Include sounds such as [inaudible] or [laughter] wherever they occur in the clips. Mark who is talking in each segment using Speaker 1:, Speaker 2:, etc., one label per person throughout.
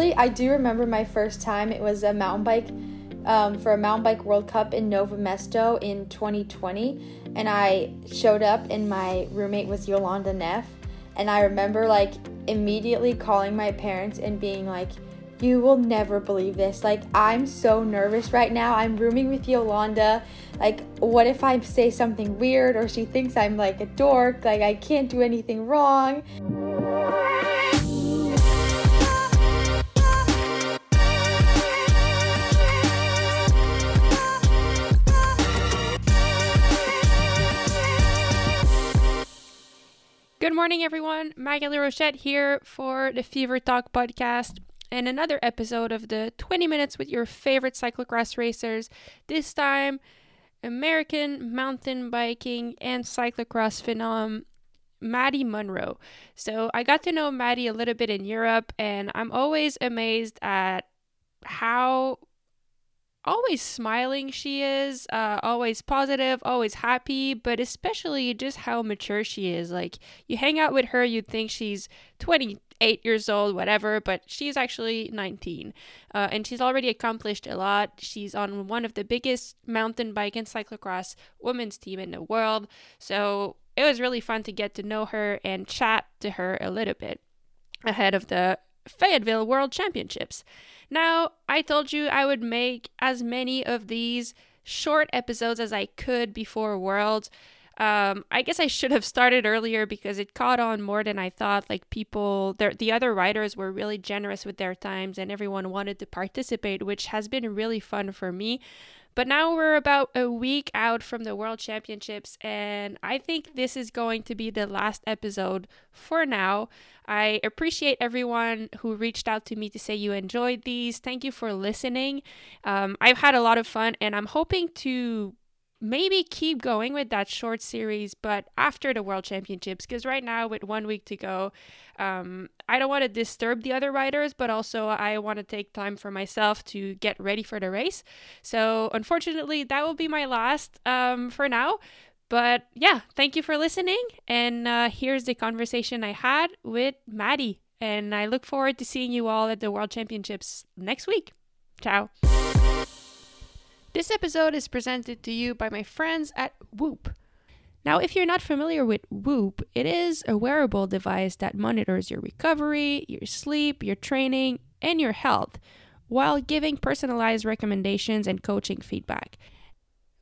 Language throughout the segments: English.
Speaker 1: I do remember my first time. It was a mountain bike um, for a mountain bike World Cup in Nove Mesto in 2020, and I showed up, and my roommate was Jolanda Neff, and I remember like immediately calling my parents and being like, "You will never believe this! Like I'm so nervous right now. I'm rooming with Yolanda. Like, what if I say something weird or she thinks I'm like a dork? Like I can't do anything wrong."
Speaker 2: Good morning, everyone. Maghalie Rochette here for the Fever Talk podcast and another episode of the 20 Minutes with your favorite cyclocross racers. This time, American mountain biking and cyclocross phenom Maddie Munro. So I got to know Maddie a little bit in Europe, and I'm always amazed at how always smiling she is, uh, always positive, always happy, but especially just how mature she is. Like, you hang out with her, you'd think she's 28 years old, whatever, but she's actually 19. Uh, and she's already accomplished a lot. She's on one of the biggest mountain bike and cyclocross women's team in the world. So it was really fun to get to know her and chat to her a little bit ahead of the Fayetteville World Championships. Now, I told you I would make as many of these short episodes as I could before Worlds. Um, I guess I should have started earlier because it caught on more than I thought. Like people, the other writers were really generous with their times, and everyone wanted to participate, which has been really fun for me. But now we're about a week out from the World Championships, and I think this is going to be the last episode for now. I appreciate everyone who reached out to me to say you enjoyed these. Thank you for listening. Um, I've had a lot of fun, and I'm hoping to maybe keep going with that short series, but after the World Championships, because right now, with one week to go, um, I don't want to disturb the other riders, but also I want to take time for myself to get ready for the race. So, unfortunately, that will be my last um, for now. But yeah, thank you for listening. And uh, here's the conversation I had with Maddie. And I look forward to seeing you all at the World Championships next week. Ciao. This episode is presented to you by my friends at Whoop. Now, if you're not familiar with Whoop, it is a wearable device that monitors your recovery, your sleep, your training, and your health while giving personalized recommendations and coaching feedback.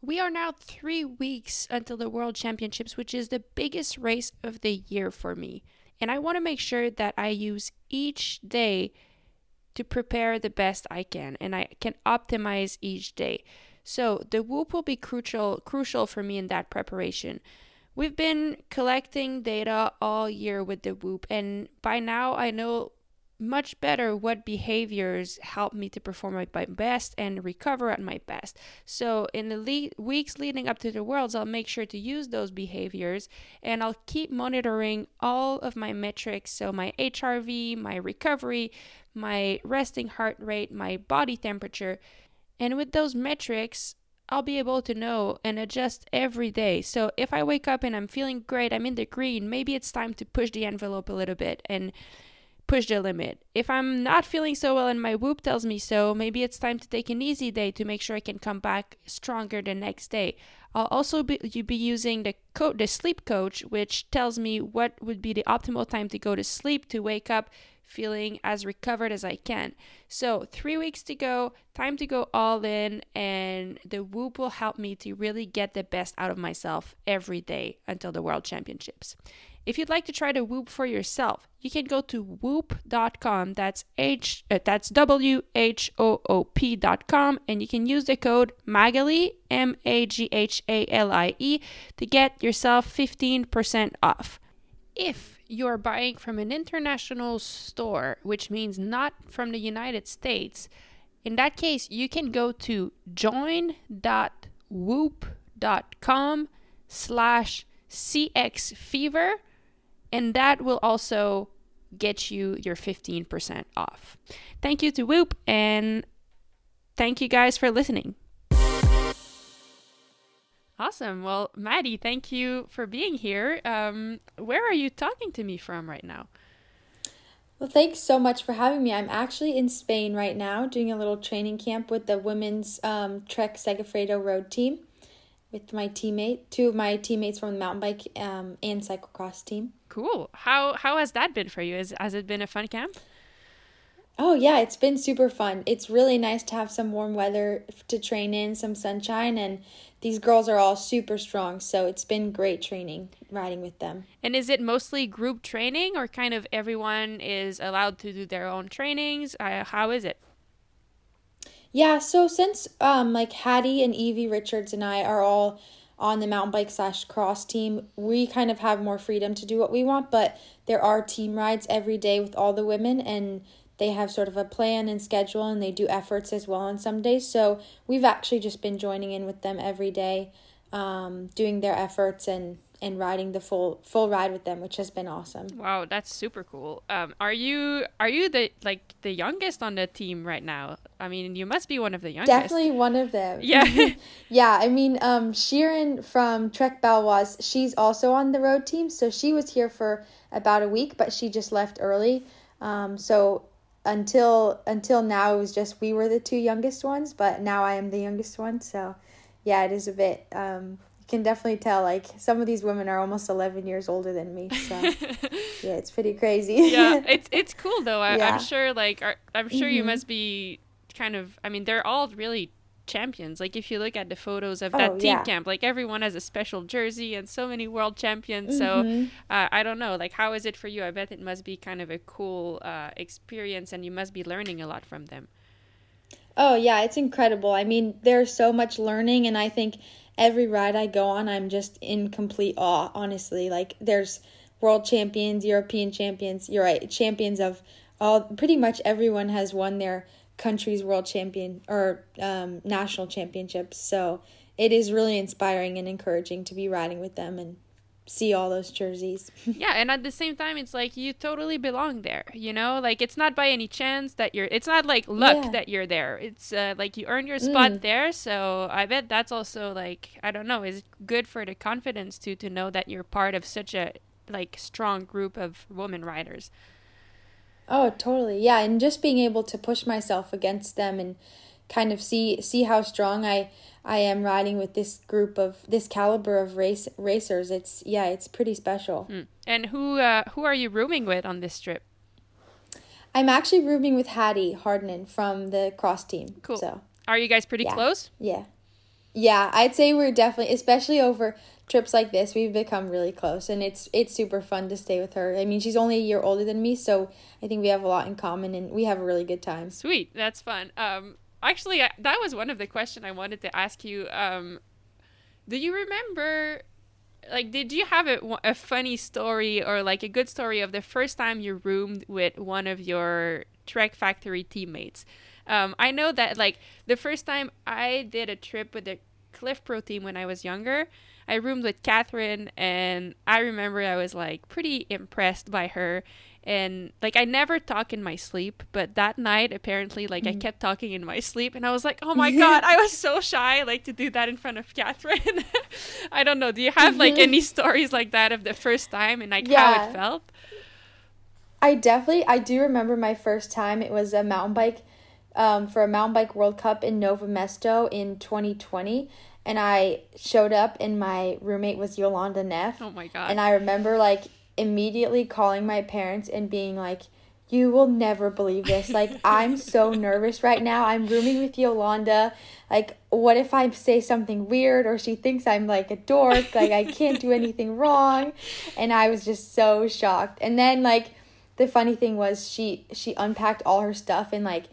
Speaker 2: We are now three weeks until the World Championships, which is the biggest race of the year for me. And I want to make sure that I use each day to prepare the best I can and I can optimize each day. So the whoop will be crucial crucial for me in that preparation. We've been collecting data all year with the whoop and by now I know much better what behaviors help me to perform at my best and recover at my best. So, in the le- weeks leading up to the Worlds, I'll make sure to use those behaviors and I'll keep monitoring all of my metrics. So, my HRV, my recovery, my resting heart rate, my body temperature. And with those metrics, I'll be able to know and adjust every day. So if I wake up and I'm feeling great, I'm in the green, maybe it's time to push the envelope a little bit and push the limit. If I'm not feeling so well and my whoop tells me so, maybe it's time to take an easy day to make sure I can come back stronger the next day. I'll also be, be using the co- the sleep coach, which tells me what would be the optimal time to go to sleep to wake up feeling as recovered as I can. So, three weeks to go, time to go all in, and the Whoop will help me to really get the best out of myself every day until the World Championships. If you'd like to try the Whoop for yourself, you can go to whoop.com. That's H uh, that's W H O O P.com and you can use the code Maghalie M A G H A L I E to get yourself 15% off. If you're buying from an international store, which means not from the United States, in that case, you can go to join.whoop.com slash cxfever and that will also get you your 15% off. Thank you to Whoop and thank you guys for listening. Awesome. Well, Maddie, thank you for being here. Um, where are you talking to me from right now?
Speaker 1: Well, thanks so much for having me. I'm actually in Spain right now doing a little training camp with the women's um, Trek Segafredo road team with my teammate, two of my teammates from the mountain bike um, and cyclocross team.
Speaker 2: Cool. How how has that been for you? Is, has it been a fun camp?
Speaker 1: Oh yeah, it's been super fun. It's really nice to have some warm weather to train in, some sunshine, and these girls are all super strong. So it's been great training riding with them.
Speaker 2: And is it mostly group training, or kind of everyone is allowed to do their own trainings? Uh, how is it?
Speaker 1: Yeah, so since um like Hattie and Evie Richards and I are all on the mountain bike slash cross team, we kind of have more freedom to do what we want, but there are team rides every day with all the women and they have sort of a plan and schedule and they do efforts as well on some days. So we've actually just been joining in with them every day, um, doing their efforts and and riding the full full ride with them, which has been awesome.
Speaker 2: Wow, that's super cool. Um, are you are you the like the youngest on the team right now? I mean, you must be one of the youngest.
Speaker 1: Definitely one of them. [laughs]
Speaker 2: Yeah, [laughs]
Speaker 1: yeah. I mean, um, Shirin from Trek Baloise, she's also on the road team, so she was here for about a week, but she just left early. Um, so until until now, it was just we were the two youngest ones, but now I am the youngest one. So, yeah, it is a bit. Um, can definitely tell like some of these women are almost 11 years older than me so [laughs] yeah it's pretty crazy
Speaker 2: yeah [laughs] it's it's cool though I, am sure like i'm sure mm-hmm. you must be kind of i mean they're all really champions like if you look at the photos of that oh, team yeah. camp like everyone has a special jersey and so many world champions mm-hmm. so uh, i don't know like how is it for you i bet it must be kind of a cool uh, experience and you must be learning a lot from them
Speaker 1: Oh yeah, it's incredible. I mean, there's so much learning and I think every ride I go on, I'm just in complete awe, honestly. Like, there's world champions, European champions, you're right, champions of all, pretty much everyone has won their country's world champion or um, national championships. So it is really inspiring and encouraging to be riding with them and see all those jerseys. [laughs]
Speaker 2: yeah, and at the same time it's like you totally belong there, you know? Like it's not by any chance that you're it's not like luck yeah. that you're there. It's uh, like you earned your spot mm. there, so I bet that's also like I don't know, is good for the confidence to to know that you're part of such a like strong group of women riders.
Speaker 1: Oh, totally. Yeah, and just being able to push myself against them and kind of see see how strong I I am riding with this group of this caliber of race racers. It's yeah, it's pretty special.
Speaker 2: Mm. And who uh, who are you rooming with on this trip?
Speaker 1: I'm actually rooming with Hattie Harnden from the cross team.
Speaker 2: Cool. So are you guys pretty
Speaker 1: yeah.
Speaker 2: close?
Speaker 1: Yeah. Yeah, I'd say we're definitely, especially over trips like this, we've become really close, and it's it's super fun to stay with her. I mean, she's only a year older than me, so I think we have a lot in common, and we have a really good time.
Speaker 2: Sweet, that's fun. Um, actually, I, that was one of the questions I wanted to ask you. Um, do you remember, like, did you have a, a funny story or like a good story of the first time you roomed with one of your Trek Factory teammates? Um, I know that like the first time I did a trip with the Clif Pro team when I was younger, I roomed with Catherine, and I remember I was like pretty impressed by her and like I never talk in my sleep, but that night apparently like mm-hmm. I kept talking in my sleep, and I was like, oh my [laughs] god, I was so shy like to do that in front of Catherine. [laughs] I don't know. Do you have like mm-hmm. any stories like that of the first time and like yeah. how it felt?
Speaker 1: I definitely I do remember my first time. It was a mountain bike um, for a mountain bike World Cup in Nove Mesto in 2020 and I showed up and my roommate was Jolanda Neff.
Speaker 2: Oh my god.
Speaker 1: And I remember like immediately calling my parents and being like, you will never believe this. Like, I'm [laughs] so nervous right now. I'm rooming with Jolanda. Like, what if I say something weird or she thinks I'm like a dork? Like, I can't do anything wrong. And I was just so shocked. And then, like, the funny thing was she she unpacked all her stuff and like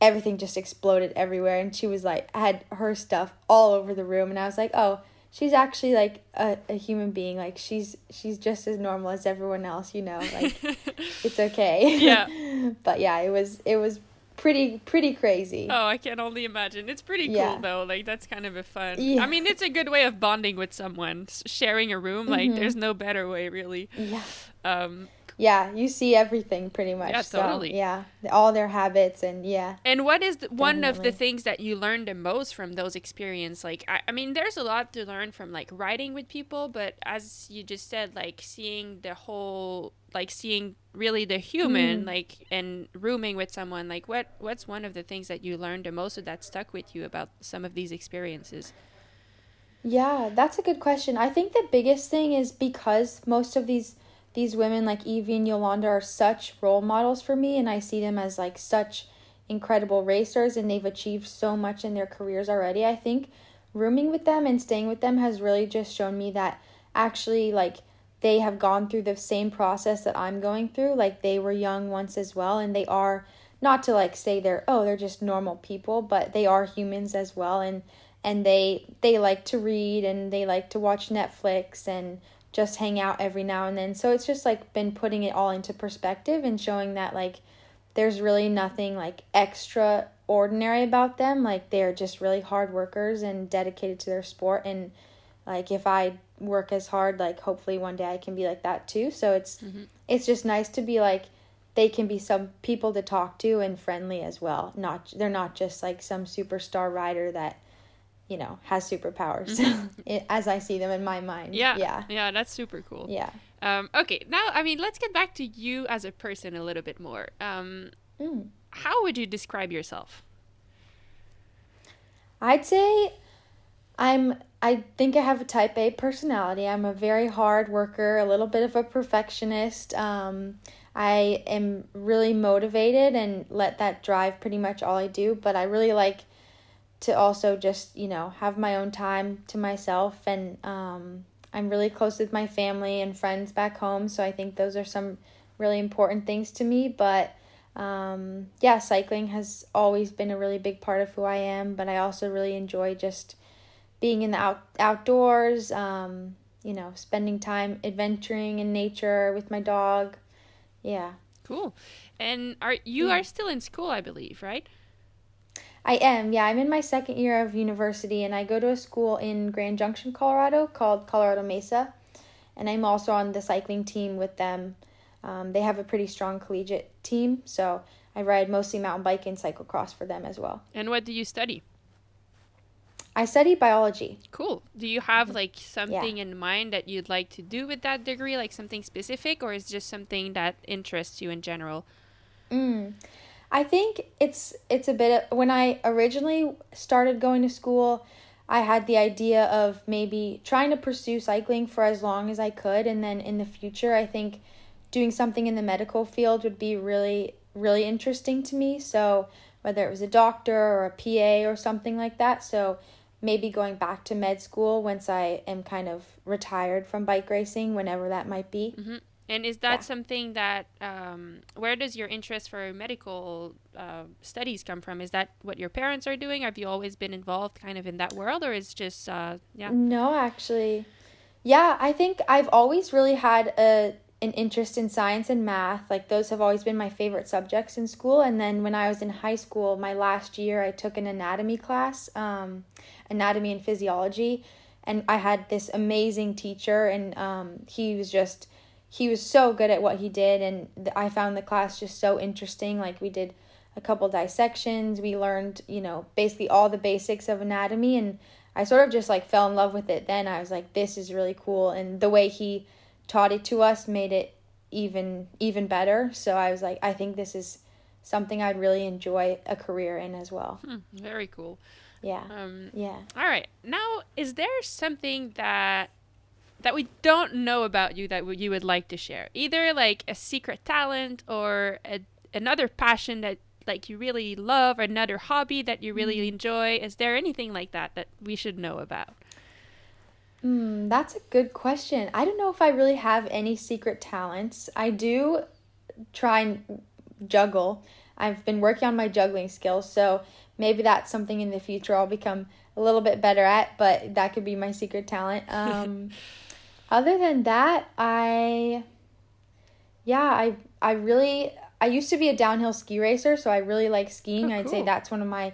Speaker 1: everything just exploded everywhere and she was like had her stuff all over the room and I was like, "Oh, she's actually like a, a human being. Like she's she's just as normal as everyone else you know like [laughs] it's okay.
Speaker 2: Yeah. [laughs]
Speaker 1: But yeah it was it was pretty pretty crazy.
Speaker 2: Oh i can only imagine. It's pretty yeah. cool though. Like that's kind of a fun yeah. i mean it's a good way of bonding with someone. Sharing a room like mm-hmm. there's no better way really.
Speaker 1: Yeah.
Speaker 2: Um
Speaker 1: yeah, you see everything pretty much.
Speaker 2: Yeah,
Speaker 1: so,
Speaker 2: totally.
Speaker 1: yeah, all their habits and yeah.
Speaker 2: And what is the, one of the things that you learned the most from those experiences? Like, I, I mean, there's a lot to learn from like riding with people, but as you just said, like seeing the whole, like seeing really the human,
Speaker 1: Mm.
Speaker 2: like and rooming with someone. Like, what what's one of the things that you learned the most or that stuck with you about some of these experiences?
Speaker 1: Yeah, that's a good question. I think the biggest thing is because most of these these women like Evie and Jolanda are such role models for me and I see them as like such incredible racers and they've achieved so much in their careers already. I think rooming with them and staying with them has really just shown me that actually like they have gone through the same process that I'm going through. Like they were young once as well and they are not to like say they're oh they're just normal people, but they are humans as well and and they they like to read and they like to watch Netflix and just hang out every now and then. So it's just like been putting it all into perspective and showing that like there's really nothing like extraordinary about them. Like they're just really hard workers and dedicated to their sport and like if I work as hard, like hopefully one day I can be like that too. So it's
Speaker 2: Mhm.
Speaker 1: it's just nice to be like they can be some people to talk to and friendly as well. Not they're not just like some superstar rider that you know has superpowers [laughs] it, as I see them in my mind.
Speaker 2: Yeah,
Speaker 1: yeah,
Speaker 2: yeah, that's super cool.
Speaker 1: yeah.
Speaker 2: Um, okay, now I mean, let's get back to you as a person a little bit more. Um,
Speaker 1: Mm.
Speaker 2: how would you describe yourself?
Speaker 1: I'd say I'm I think I have a type A personality. I'm a very hard worker, a little bit of a perfectionist. Um, I am really motivated and let that drive pretty much all I do, but I really like to also just, you know, have my own time to myself and um, I'm really close with my family and friends back home, so I think those are some really important things to me, but um, yeah, cycling has always been a really big part of who I am, but I also really enjoy just being in the out- outdoors, um, you know, spending time adventuring in nature with my dog. Yeah,
Speaker 2: Cool. And are you
Speaker 1: Yeah.
Speaker 2: are still in school, I believe, right?
Speaker 1: I am. Yeah, I'm in my second year of university and I go to a school in Grand Junction, Colorado called Colorado Mesa. And I'm also on the cycling team with them. Um, they have a pretty strong collegiate team, so I ride mostly mountain bike and cyclocross for them as well.
Speaker 2: And what do you study?
Speaker 1: I study biology.
Speaker 2: Cool. Do you have like something in mind that you'd like to do with that degree, like something specific, or is it just something that interests you in general?
Speaker 1: Mm. I think it's it's a bit of, when I originally started going to school, I had the idea of maybe trying to pursue cycling for as long as I could and then in the future I think doing something in the medical field would be really really interesting to me. So whether it was a doctor or a PA or something like that. So maybe going back to med school once I am kind of retired from bike racing whenever that might be. Mm-hmm.
Speaker 2: And is that
Speaker 1: Yeah.
Speaker 2: something that um, where does your interest for medical uh, studies come from? Is that what your parents are doing? Have you always been involved kind of in that world, or is just uh, yeah?
Speaker 1: No, actually. Yeah, I think I've always really had a an interest in science and math. Like those have always been my favorite subjects in school. And then when I was in high school, my last year, I took an anatomy class, um, anatomy and physiology, and I had this amazing teacher, and um, he was just he was so good at what he did, and th- I found the class just so interesting. Like we did a couple dissections, we learned you know basically all the basics of anatomy, and I sort of just like fell in love with it. Then I was like, this is really cool, and the way he taught it to us made it even even better. So I was like, I think this is something I'd really enjoy a career in as well.
Speaker 2: Hmm, very cool.
Speaker 1: Yeah,
Speaker 2: Um,
Speaker 1: yeah.
Speaker 2: all right. Now, is there something that that we don't know about you that you would like to share? Either like a secret talent or a, another passion that like you really love, or another hobby that you really enjoy. Is there anything like that that we should know about?
Speaker 1: Mm, that's a good question. I don't know if I really have any secret talents. I do try and juggle. I've been working on my juggling skills, so maybe that's something in the future I'll become a little bit better at, but that could be my secret talent. [laughs] Um, other than that, I yeah, I I really I used to be a downhill ski racer, so I really like skiing.
Speaker 2: Oh,
Speaker 1: I'd say that's one of my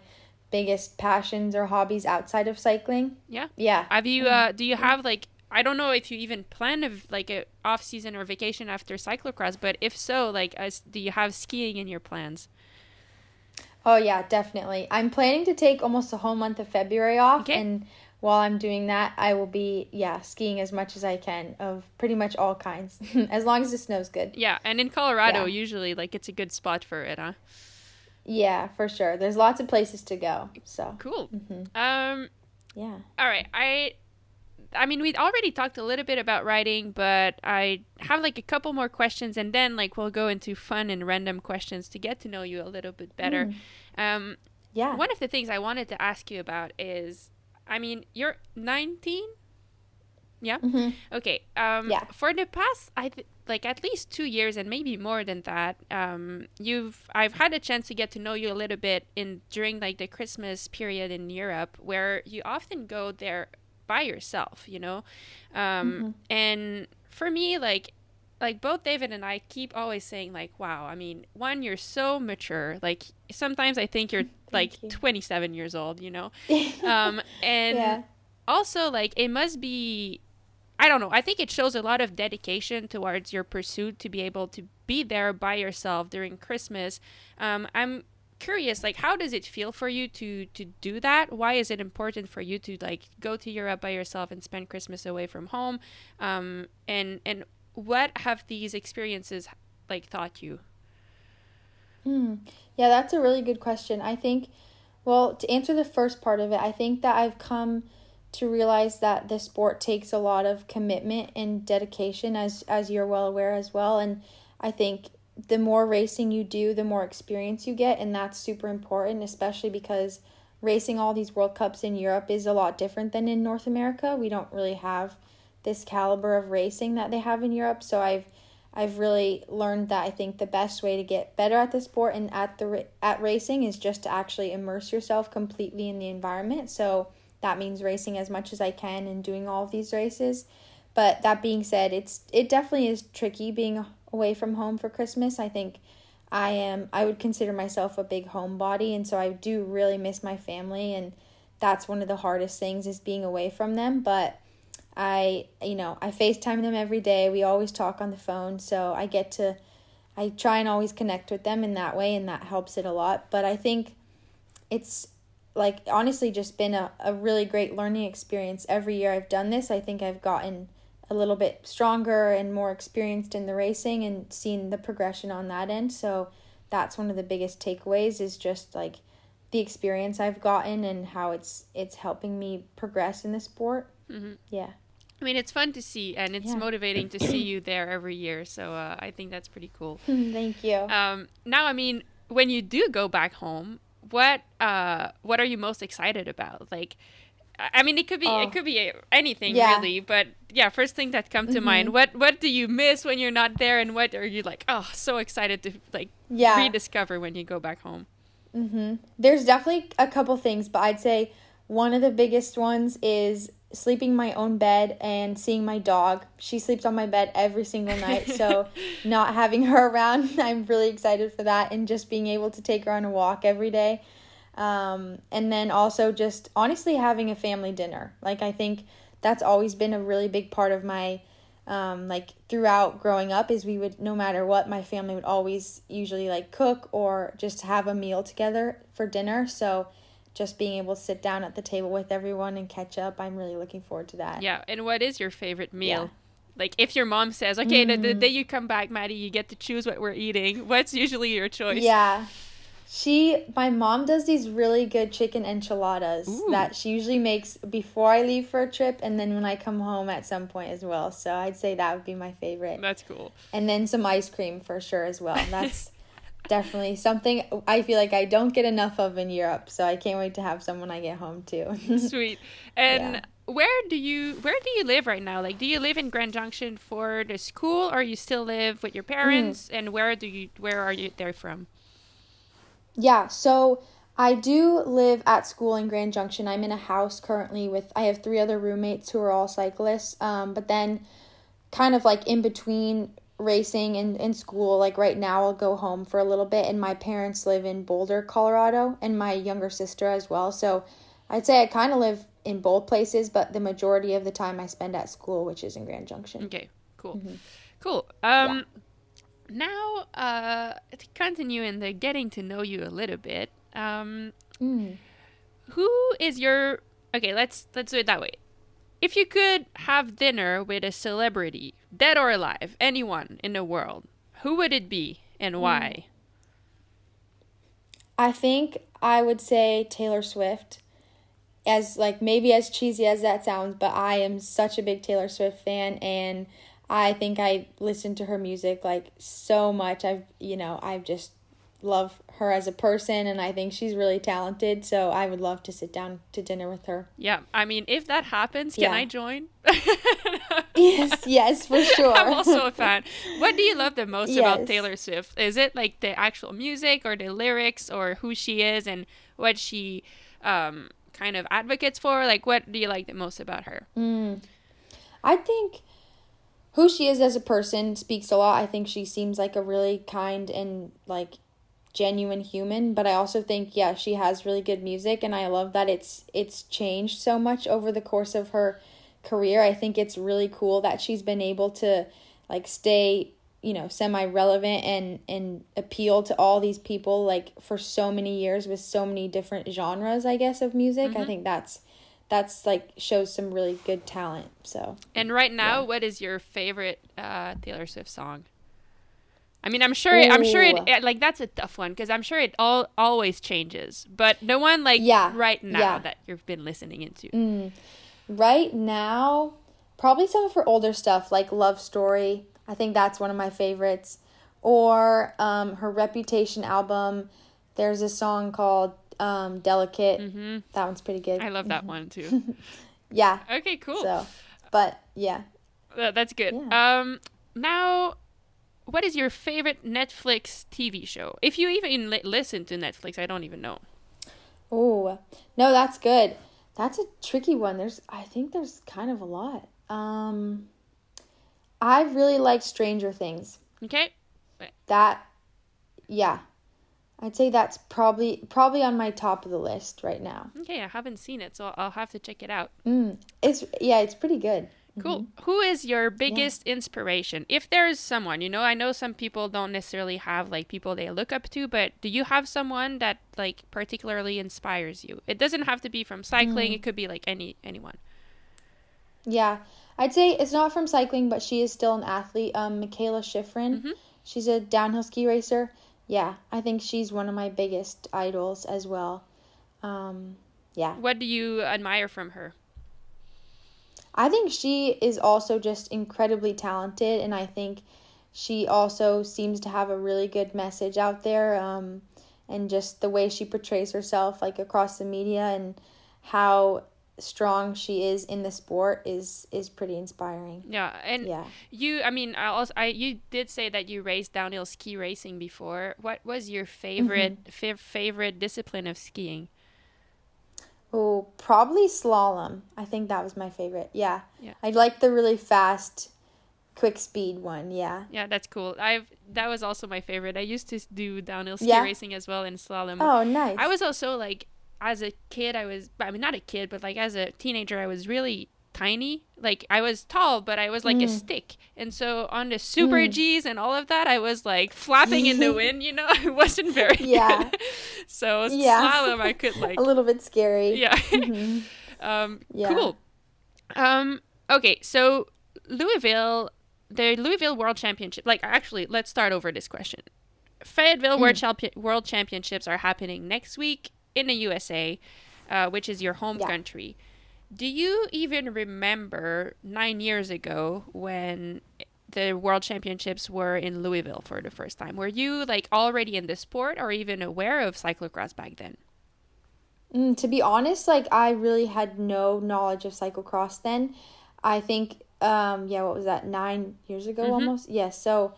Speaker 1: biggest passions or hobbies outside of cycling.
Speaker 2: Yeah.
Speaker 1: Yeah.
Speaker 2: Have you? Uh, do you have like I don't know if you even plan of like a off season or vacation after cyclocross, but if so, like, as do you have skiing in your plans?
Speaker 1: Oh yeah, definitely. I'm planning to take almost a whole month of February off,
Speaker 2: Okay.
Speaker 1: and while I'm doing that, I will be yeah skiing as much as I can of pretty much all kinds, [laughs] as long as the snow's good.
Speaker 2: Yeah, and in Colorado,
Speaker 1: Yeah.
Speaker 2: usually like it's a good spot for it, huh?
Speaker 1: Yeah, for sure. There's lots of places to go. So
Speaker 2: Cool.
Speaker 1: mhm.
Speaker 2: Um,
Speaker 1: yeah.
Speaker 2: all right, I. I mean, we already talked a little bit about writing, but I have like a couple more questions, and then like we'll go into fun and random questions to get to know you a little bit better. Um,
Speaker 1: Yeah.
Speaker 2: One of the things I wanted to ask you about is, I mean, you're 19. Yeah.
Speaker 1: Mhm.
Speaker 2: Okay. Um,
Speaker 1: Yeah.
Speaker 2: For the past, I th- like at least two years and maybe more than that. Um, you've I've had a chance to get to know you a little bit in during like the Christmas period in Europe, where you often go there by yourself. You know, um, and for me, like like both David and I keep always saying like, wow, I mean, one, you're so mature. Like sometimes I think you're [laughs] like
Speaker 1: you.
Speaker 2: 27 years old, you know? [laughs] Um, and
Speaker 1: yeah.
Speaker 2: also like it must be I don't know. I think it shows a lot of dedication towards your pursuit to be able to be there by yourself during Christmas. Um, I'm curious, like, how does it feel for you to to do that? Why is it important for you to like go to Europe by yourself and spend Christmas away from home? Um, and and what have these experiences like taught you?
Speaker 1: Hmm. Yeah, that's a really good question. I think, well, to answer the first part of it, I think that I've come to realize that the sport takes a lot of commitment and dedication, as as you're well aware as well. And I think the more racing you do, the more experience you get, and that's super important, especially because racing all these World Cups in Europe is a lot different than in North America. We don't really have this caliber of racing that they have in Europe, so I've I've really learned that I think the best way to get better at the sport and at the at racing is just to actually immerse yourself completely in the environment. So that means racing as much as I can and doing all of these races. But that being said, it's it definitely is tricky being away from home for Christmas. I think I am I would consider myself a big homebody and so I do really miss my family and that's one of the hardest things is being away from them, but I, you know, I FaceTime them every day. We always talk on the phone, so I get to, I try and always connect with them in that way, and that helps it a lot. But I think it's like honestly just been a, a really great learning experience. Every year I've done this, I think I've gotten a little bit stronger and more experienced in the racing and seen the progression on that end. So that's one of the biggest takeaways is just like the experience I've gotten and how it's it's helping me progress in the sport.
Speaker 2: Mm-hmm.
Speaker 1: Yeah.
Speaker 2: I mean, it's fun to see, and it's
Speaker 1: Yeah.
Speaker 2: motivating to see you there every year. So uh, I think that's pretty cool. [laughs]
Speaker 1: Thank you.
Speaker 2: Um, now, I mean, when you do go back home, what uh, what are you most excited about? Like, I mean, it could be
Speaker 1: Oh.
Speaker 2: it could be anything
Speaker 1: Yeah.
Speaker 2: really, but yeah, first thing that come to
Speaker 1: Mhm.
Speaker 2: mind. What what do you miss when you're not there, and what are you like? Oh, so excited to like
Speaker 1: yeah.
Speaker 2: rediscover when you go back home.
Speaker 1: hmm There's definitely a couple things, but I'd say one of the biggest ones is sleeping my own bed and seeing my dog. She sleeps on my bed every single night, so [laughs] not having her around, [laughs] I'm really excited for that, and just being able to take her on a walk every day. Um, and then also just honestly having a family dinner. Like I think that's always been a really big part of my um, like throughout growing up is we would no matter what my family would always usually like cook or just have a meal together for dinner so just being able to sit down at the table with everyone and catch up i'm really looking forward to that
Speaker 2: Yeah, and what is your favorite meal?
Speaker 1: Yeah.
Speaker 2: Like if your mom says, "Okay, the, the
Speaker 1: Mm.
Speaker 2: day you come back, Maddie, you get to choose what we're eating." What's usually your choice?
Speaker 1: yeah she my mom does these really good chicken enchiladas
Speaker 2: Ooh.
Speaker 1: that she usually makes before i leave for a trip and then when i come home at some point as well so i'd say that would be my favorite
Speaker 2: That's cool.
Speaker 1: and then some ice cream for sure as well. That's [laughs] definitely something I feel like I don't get enough of in Europe, so I can't wait to have some when I get home too. [laughs]
Speaker 2: Sweet. And
Speaker 1: Yeah.
Speaker 2: where do you where do you live right now? Like do you live in Grand Junction for the school or you still live with your
Speaker 1: Mm.
Speaker 2: parents and where do you where are you there from?
Speaker 1: yeah, so I do live at school in Grand Junction. I'm in a house currently with I have three other roommates who are all cyclists. Um, but then kind of like in between racing and, in school, like right now I'll go home for a little bit and my parents live in Boulder, Colorado, and my younger sister as well. So I'd say I kind of live in both places, but the majority of the time I spend at school, which is in Grand Junction.
Speaker 2: Okay, cool. Cool. Um now uh to continue in the getting to know you a little bit. Um
Speaker 1: Mm.
Speaker 2: who is your Okay, let's let's do it that way. If you could have dinner with a celebrity, dead or alive, anyone in the world, who would it be and hmm. why?
Speaker 1: I think I would say Taylor Swift. As like maybe as cheesy as that sounds, but I am such a big Taylor Swift fan and I think I listen to her music like so much. I've you know, I've just love her as a person and I think she's really talented, so I would love to sit down to dinner with her.
Speaker 2: Yeah, I mean, if that happens, can
Speaker 1: Yeah.
Speaker 2: I join? [laughs]
Speaker 1: Yes, yes, for sure.
Speaker 2: I'm also a fan. What do you love the most about Taylor Swift? Is it like the actual music or the lyrics or who she is and what she um, kind of advocates for? Like, what do you like the most about her?
Speaker 1: Mm. I think who she is as a person speaks a lot. I think she seems like a really kind and like genuine human, but I also think yeah, she has really good music and I love that it's it's changed so much over the course of her career. I think it's really cool that she's been able to like stay, you know, semi-relevant and and appeal to all these people like for so many years with so many different genres, I guess, of music. I think that's that's like shows some really good talent. So
Speaker 2: And right now,
Speaker 1: Yeah.
Speaker 2: what is your favorite uh, Taylor Swift song? I mean, I'm sure. I'm sure it, it- like that's a tough one because I'm sure it all always changes. But no one like
Speaker 1: Yeah,
Speaker 2: right now
Speaker 1: yeah.
Speaker 2: that you've been listening into.
Speaker 1: Mm. right now, probably some of her older stuff like Love Story. I think that's one of my favorites. Or um, her Reputation album. There's a song called um, Delicate.
Speaker 2: hmm
Speaker 1: That one's pretty good.
Speaker 2: I love that one too. [laughs]
Speaker 1: yeah.
Speaker 2: Okay, cool.
Speaker 1: So, but yeah.
Speaker 2: That's good.
Speaker 1: Yeah.
Speaker 2: Um, now, what is your favorite Netflix TV show? If you even li- listen to Netflix, I don't even know.
Speaker 1: Oh, no, that's good. That's a tricky one. There's, I think there's kind of a lot. Um, I really like Stranger Things.
Speaker 2: Okay.
Speaker 1: That, yeah, I'd say that's probably probably on my top of the list right now.
Speaker 2: Okay, I haven't seen it, so I'll have to check it out.
Speaker 1: Mm, it's yeah, it's pretty good.
Speaker 2: Cool. Who is your biggest inspiration? If there's someone, you know, I know some people don't necessarily have like people they look up to, but do you have someone that like particularly inspires you? It doesn't have to be from cycling, it could be like any anyone.
Speaker 1: Yeah, I'd say it's not from cycling, but she is still an athlete. Um, Mikaela Shiffrin,
Speaker 2: Mhm.
Speaker 1: she's a downhill ski racer. Yeah, I think she's one of my biggest idols as well. Um, yeah.
Speaker 2: What do you admire from her?
Speaker 1: I think she is also just incredibly talented, and I think she also seems to have a really good message out there. Um, and just the way she portrays herself, like across the media, and how strong she is in the sport is is pretty inspiring.
Speaker 2: Yeah, and
Speaker 1: Yeah.
Speaker 2: You, I mean, I also, I you did say that you raced downhill ski racing before. What was your favorite
Speaker 1: Mm-hmm.
Speaker 2: fa- favorite discipline of skiing?
Speaker 1: Oh, probably slalom. I think that was my favorite. Yeah.
Speaker 2: Yeah.
Speaker 1: I like the really fast, quick speed one. Yeah.
Speaker 2: Yeah, that's cool. I've that was also my favorite. I used to do downhill ski
Speaker 1: Yeah?
Speaker 2: racing as well in slalom.
Speaker 1: Oh, nice.
Speaker 2: I was also like, as a kid, I was, I mean, not a kid, but like as a teenager, I was really tiny. Like I was tall, but I was like a
Speaker 1: Mm.
Speaker 2: stick. And so on the super
Speaker 1: Mm.
Speaker 2: G's and all of that, I was like flapping in the [laughs] wind. You know, [laughs] I wasn't very [laughs]
Speaker 1: Yeah.
Speaker 2: good. So
Speaker 1: Yeah.
Speaker 2: slalom, I could like
Speaker 1: a little bit scary.
Speaker 2: yeah.
Speaker 1: Mhm.
Speaker 2: um,
Speaker 1: Yeah.
Speaker 2: Cool. Um, okay, so Louisville, the Louisville World Championship. Like, actually, let's start over this question. Fayetteville World,
Speaker 1: Mm.
Speaker 2: World Championships are happening next week in the USA, uh, which is your home
Speaker 1: Yeah.
Speaker 2: country. Do you even remember nine years ago when the World Championships were in Louisville for the first time? Were you like already in the sport or even aware of cyclocross back then?
Speaker 1: Mm, to be honest, like I really had no knowledge of cyclocross then. I think, um, yeah, what was that? Nine years ago,
Speaker 2: Mhm.
Speaker 1: almost. Yes. so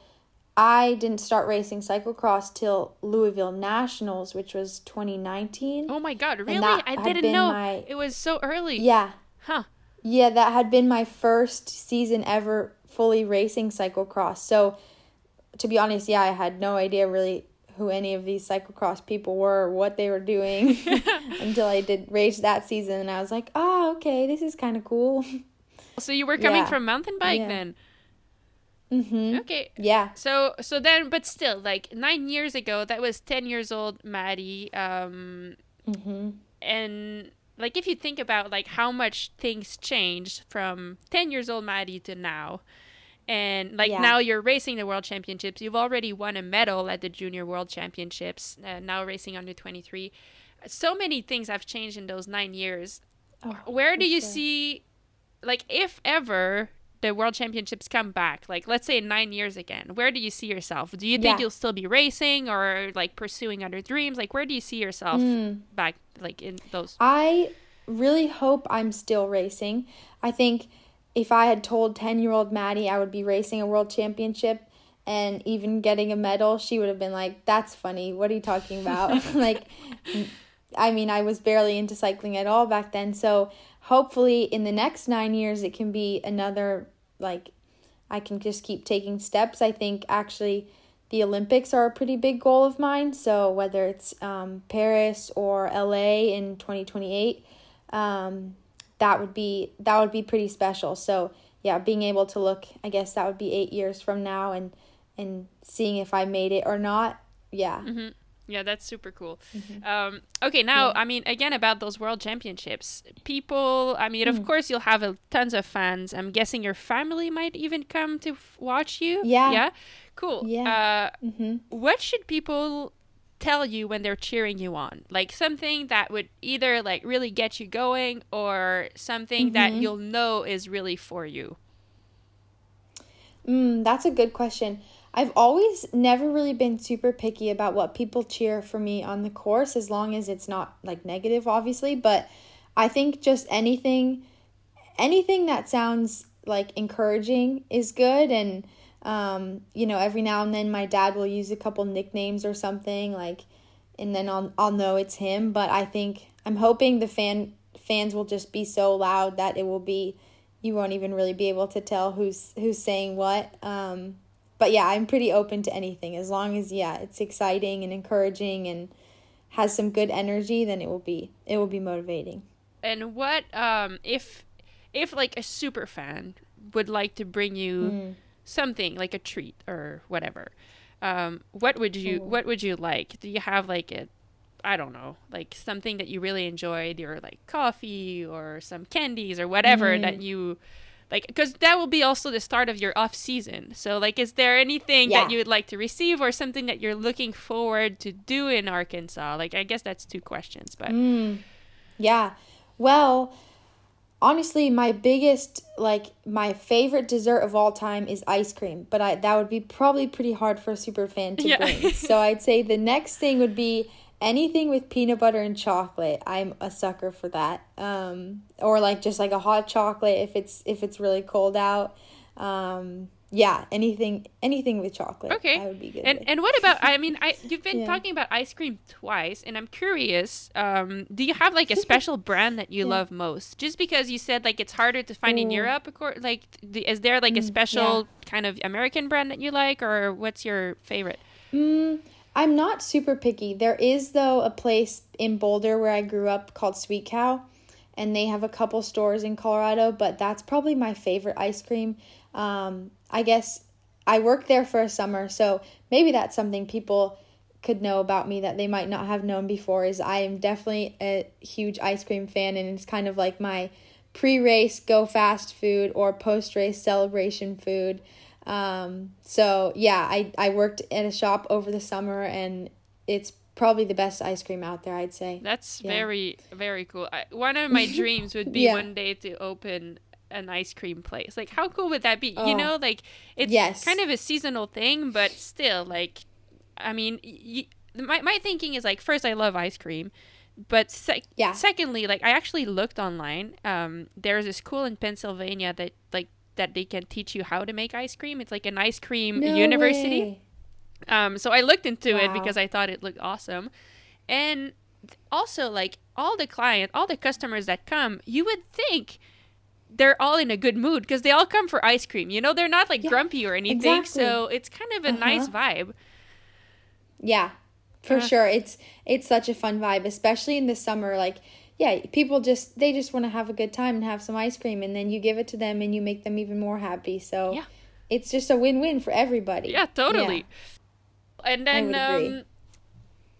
Speaker 1: I didn't start racing cyclocross till Louisville Nationals, which was 2019.
Speaker 2: Oh my god, really? I didn't know.
Speaker 1: my-
Speaker 2: It was so early.
Speaker 1: Yeah,
Speaker 2: Huh.
Speaker 1: yeah, that had been my first season ever fully racing cyclocross. So, to be honest, yeah, I had no idea really who any of these cyclocross people were or what they were doing [laughs] [laughs] until I did race that season and I was like, "Oh, okay, this is kind of cool."
Speaker 2: So you were coming
Speaker 1: Yeah.
Speaker 2: from mountain bike
Speaker 1: Yeah.
Speaker 2: then.
Speaker 1: Mhm.
Speaker 2: Okay.
Speaker 1: Yeah.
Speaker 2: So so then but still like 9 years ago that was 10 years old Maddie um
Speaker 1: Mhm.
Speaker 2: and like if you think about like how much things changed from 10 years old Maddie to now and like
Speaker 1: Yeah.
Speaker 2: now you're racing the world championships you've already won a medal at the junior world championships uh, now racing under 23 so many things have changed in those 9 years
Speaker 1: Oh,
Speaker 2: where do you
Speaker 1: sure.
Speaker 2: see like if ever the world championships come back like let's say in nine years again where do you see yourself do you think
Speaker 1: Yeah.
Speaker 2: you'll still be racing or like pursuing other dreams like where do you see yourself
Speaker 1: Mm.
Speaker 2: back like in those
Speaker 1: I really hope I'm still racing. I think if I had told 10 year old Maddie I would be racing a world championship and even getting a medal, she would have been like, That's funny. What are you talking about? [laughs] [laughs] like, I mean, I was barely into cycling at all back then. So hopefully in the next nine years, it can be another, like, I can just keep taking steps. I think actually the Olympics are a pretty big goal of mine. So whether it's um, Paris or LA in 2028, um, that would be that would be pretty special. So yeah, being able to look, I guess that would be eight years from now, and and seeing if I made it or not. Yeah.
Speaker 2: hmm Yeah, that's super cool.
Speaker 1: Mm-hmm.
Speaker 2: Um, okay, now
Speaker 1: Yeah.
Speaker 2: I mean, again about those world championships, people. I mean,
Speaker 1: Mm.
Speaker 2: of course, you'll have a, tons of fans. I'm guessing your family might even come to f- watch you.
Speaker 1: Yeah.
Speaker 2: Yeah. Cool.
Speaker 1: Yeah.
Speaker 2: Uh,
Speaker 1: Mm-hmm.
Speaker 2: what should people tell you when they're cheering you on? Like something that would either like really get you going, or something that
Speaker 1: Mhm.
Speaker 2: you'll know is really for you.
Speaker 1: Mm, that's a good question. I've always never really been super picky about what people cheer for me on the course as long as it's not like negative obviously, but I think just anything anything that sounds like encouraging is good and um you know every now and then my dad will use a couple nicknames or something like and then I'll I'll know it's him, but I think I'm hoping the fan fans will just be so loud that it will be you won't even really be able to tell who's who's saying what. Um, but yeah, I'm pretty open to anything as long as yeah, it's exciting and encouraging and has some good energy. Then it will be it will be motivating.
Speaker 2: And what um if if like a super fan would like to bring you
Speaker 1: Mm.
Speaker 2: something like a treat or whatever, um, what would you what would you like? Do you have like a I don't know, like something that you really enjoyed, or like coffee or some candies or whatever
Speaker 1: Mm.
Speaker 2: that you like, because that will be also the start of your off season. So, like, is there anything that you would like to receive or something that you're looking forward to do in Arkansas? Like, I guess that's two questions, but
Speaker 1: Mm. Yeah. Well, honestly, my biggest like my favorite dessert of all time is ice cream, but I that would be probably pretty hard for a super fan to
Speaker 2: Yeah.
Speaker 1: bring. so I'd say the next thing would be anything with peanut butter and chocolate. I'm a sucker for that. Um or like just like a hot chocolate if it's if it's really cold out. Um yeah, anything anything with chocolate.
Speaker 2: Okay.
Speaker 1: that would be good.
Speaker 2: And
Speaker 1: with.
Speaker 2: and what about? I mean, I you've been [laughs]
Speaker 1: Yeah.
Speaker 2: talking about ice cream twice, and I'm curious. Um, do you have like a special [laughs] brand that you
Speaker 1: Yeah.
Speaker 2: love most? Just because you said like it's harder to find in Europe. Like, is there like a
Speaker 1: Mm,
Speaker 2: special kind of American brand that you like, or what's your favorite?
Speaker 1: Mm, I'm not super picky. There is though a place in Boulder where I grew up called Sweet Cow, and they have a couple stores in Colorado. But that's probably my favorite ice cream. Um, I guess I worked there for a summer, so maybe that's something people could know about me that they might not have known before. Is I am definitely a huge ice cream fan, and it's kind of like my pre-race go fast food or post-race celebration food. Um, so yeah, I, I worked in a shop over the summer and it's probably the best ice cream out there, I'd say.
Speaker 2: That's
Speaker 1: Yeah.
Speaker 2: very very cool. I, one of my [laughs] dreams would be
Speaker 1: Yeah.
Speaker 2: one day to open an ice cream place. Like, how cool would that be?
Speaker 1: Oh.
Speaker 2: You know, like it's
Speaker 1: Yes.
Speaker 2: kind of a seasonal thing, but still, like, I mean, y- my my thinking is like, first, I love ice cream, but sec-
Speaker 1: Yeah.
Speaker 2: secondly, like, I actually looked online. Um, there's a school in Pennsylvania that like that they can teach you how to make ice cream. It's like an ice cream
Speaker 1: No
Speaker 2: university.
Speaker 1: way.
Speaker 2: Um, so I looked into it because I thought it looked awesome. And also, like all the client, all the customers that come, you would think they're all in a good mood because they all come for ice cream. You know, they're not like
Speaker 1: Yeah,
Speaker 2: grumpy or anything.
Speaker 1: exactly.
Speaker 2: So it's kind of a nice
Speaker 1: Uh-huh.
Speaker 2: vibe.
Speaker 1: Yeah. for
Speaker 2: Uh.
Speaker 1: sure. It's it's such a fun vibe, especially in the summer. Like, yeah, people just they just want to have a good time and have some ice cream, and then you give it to them and you make them even more happy. So
Speaker 2: Yeah.
Speaker 1: it's just a win win for everybody.
Speaker 2: Yeah, totally. And then, um,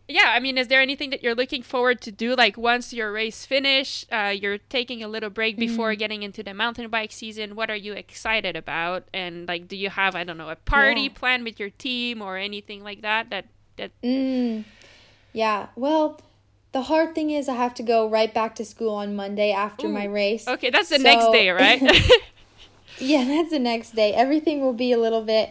Speaker 2: yeah, I mean, is there anything that you're looking forward to do? Like once your race finish, uh, you're taking a little break before
Speaker 1: Mm-hmm.
Speaker 2: getting into the mountain bike season. What are you excited about? And like, do you have I don't know a party
Speaker 1: Yeah.
Speaker 2: planned with your team or anything like that? That that
Speaker 1: Mm, yeah. Well, the hard thing is I have to go right back to school on Monday after my race.
Speaker 2: okay, that's the next day, [laughs] right?
Speaker 1: Yeah, that's the next day. Everything will be a little bit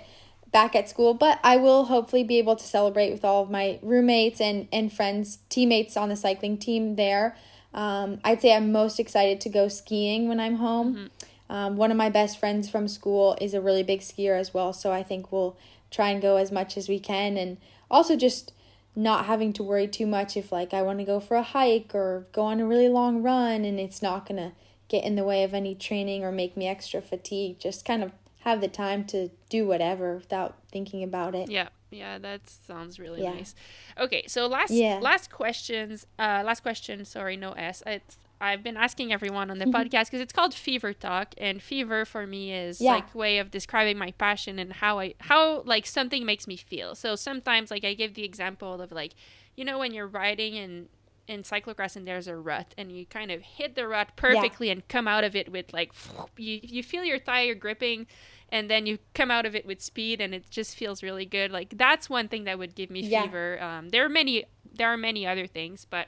Speaker 1: back at school, but I will hopefully be able to celebrate with all of my roommates and, and friends, teammates on the cycling team there. Um, I'd say I'm most excited to go skiing when I'm home. Um, one of my best friends from school is a really big skier as well, so I think we'll try and go as much as we can and also just not having to worry too much if like I want to go for a hike or go on a really long run and it's not going to get in the way of any training or make me extra fatigued. Just kind of have the time to do whatever without thinking about it.
Speaker 2: Yeah, yeah, that sounds really
Speaker 1: Yeah.
Speaker 2: nice. Okay, so last
Speaker 1: Yeah.
Speaker 2: last questions. Uh, last question. Sorry, no S. It's I've been asking everyone on the
Speaker 1: Mm-hmm.
Speaker 2: podcast because it's called Fever Talk, and fever for me is
Speaker 1: Yeah.
Speaker 2: like way of describing my passion and how I how like something makes me feel. So sometimes like I give the example of like, you know, when you're riding and in cyclocross and there's a rut and you kind of hit the rut perfectly and come out of it with like [laughs] you you feel your tire gripping and then you come out of it with speed and it just feels really good like that's one thing that would give me
Speaker 1: Yeah.
Speaker 2: fever um, there are many there are many other things but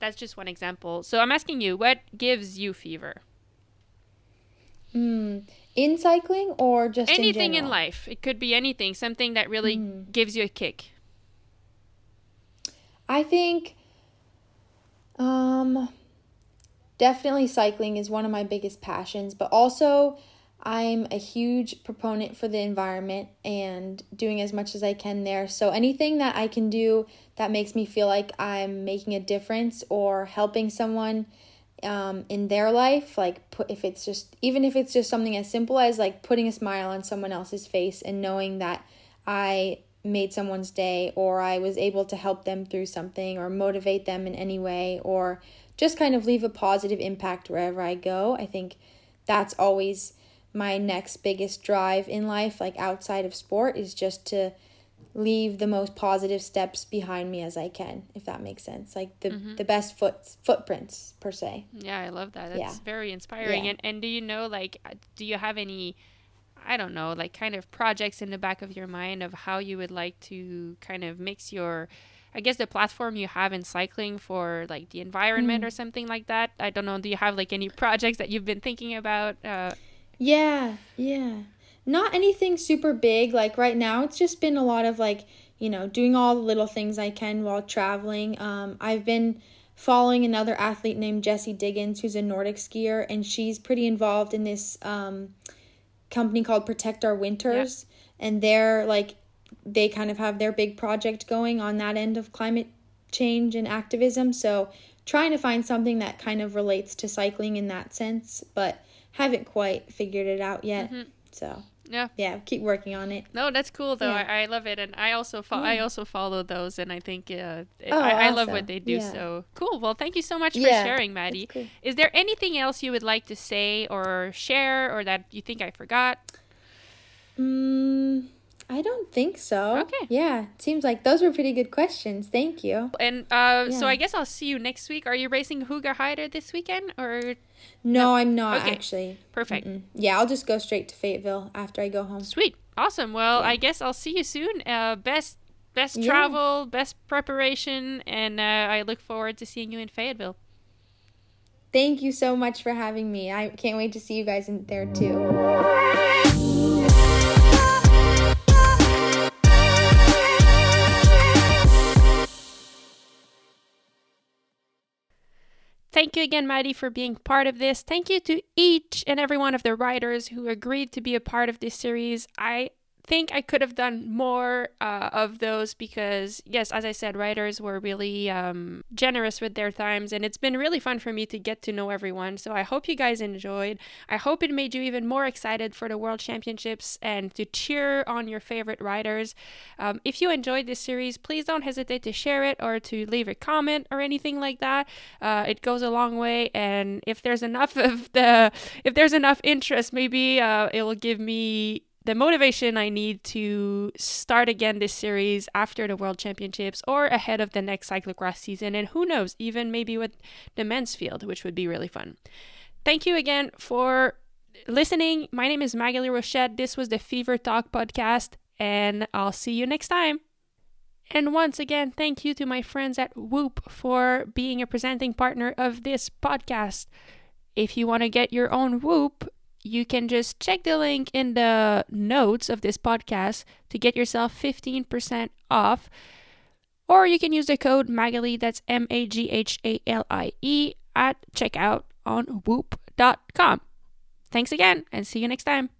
Speaker 2: that's just one example so i'm asking you what gives you fever
Speaker 1: Mm. In cycling or just
Speaker 2: anything in
Speaker 1: general?
Speaker 2: life it could be anything something that really
Speaker 1: Mm.
Speaker 2: gives you a kick
Speaker 1: I think um definitely cycling is one of my biggest passions, but also I'm a huge proponent for the environment and doing as much as I can there. So anything that I can do that makes me feel like I'm making a difference or helping someone um, in their life, like put if it's just even if it's just something as simple as like putting a smile on someone else's face and knowing that I made someone's day or I was able to help them through something or motivate them in any way or just kind of leave a positive impact wherever I go. I think that's always my next biggest drive in life, like outside of sport, is just to leave the most positive steps behind me as I can, if that makes sense. Like the the best foot footprints per se.
Speaker 2: yeah i love that that's
Speaker 1: Yeah.
Speaker 2: very inspiring
Speaker 1: Yeah.
Speaker 2: and, and do you know like uh, do you have any I don't know, like kind of projects in the back of your mind of how you would like to kind of mix your, I guess the platform you have in cycling for like the environment or something like that. I don't know. Do you have like any projects that you've been thinking about? Uh,
Speaker 1: Yeah, yeah. Not anything super big. Like right now, it's just been a lot of like, you know, doing all the little things I can while traveling. Um, I've been following another athlete named Jessie Diggins, who's a Nordic skier, and she's pretty involved in this um, company called Protect Our Winters. And they're like, they kind of have their big project going on that end of climate change and activism. So trying to find something that kind of relates to cycling in that sense, but haven't quite figured it out yet. So
Speaker 2: yeah.
Speaker 1: yeah, keep working on it.
Speaker 2: No, that's cool though.
Speaker 1: Yeah.
Speaker 2: I, I love it, and I also fo- I also follow those, and I think uh,
Speaker 1: Oh,
Speaker 2: I, I love what they do.
Speaker 1: Yeah.
Speaker 2: So cool. Well, thank you so much for sharing, Maddie.
Speaker 1: cool.
Speaker 2: Is there anything else you would like to say or share, or that you think I forgot?
Speaker 1: Mm, I don't think so.
Speaker 2: Okay.
Speaker 1: Yeah, seems like those were pretty good questions. Thank you.
Speaker 2: And uh, so I guess I'll see you next week. Are you racing Hoogerheide this weekend, or
Speaker 1: No, I'm not
Speaker 2: Okay.
Speaker 1: actually.
Speaker 2: perfect?
Speaker 1: Mm. Yeah, I'll just go straight to Fayetteville after I go home.
Speaker 2: Sweet, awesome. Well,
Speaker 1: Yeah.
Speaker 2: I guess I'll see you soon. Uh, best best
Speaker 1: Yeah.
Speaker 2: travel, best preparation, and uh, I look forward to seeing you in Fayetteville.
Speaker 1: Thank you so much for having me. I can't wait to see you guys in there too.
Speaker 2: Thank you again, Maddie, for being part of this. Thank you to each and every one of the writers who agreed to be a part of this series. I think I could have done more uh, of those because, yes, as I said, writers were really um, generous with their times, and it's been really fun for me to get to know everyone. So I hope you guys enjoyed. I hope it made you even more excited for the World Championships and to cheer on your favorite riders. Um, if you enjoyed this series, please don't hesitate to share it or to leave a comment or anything like that. Uh, it goes a long way, and if there's enough of the, if there's enough interest, maybe uh, it will give me the motivation I need to start again this series after the World Championships or ahead of the next cyclocross season, and who knows, even maybe with the men's field, which would be really fun. Thank you again for listening. My name is Maghalie Rochette. This was the Fever Talk podcast, and I'll see you next time. And once again, thank you to my friends at Whoop for being a presenting partner of this podcast. If you want to get your own Whoop, you can just check the link in the notes of this podcast to get yourself 15% off. Or you can use the code Maghalie, that's M A G H A L I E, at checkout on whoop.com. Thanks again and see you next time.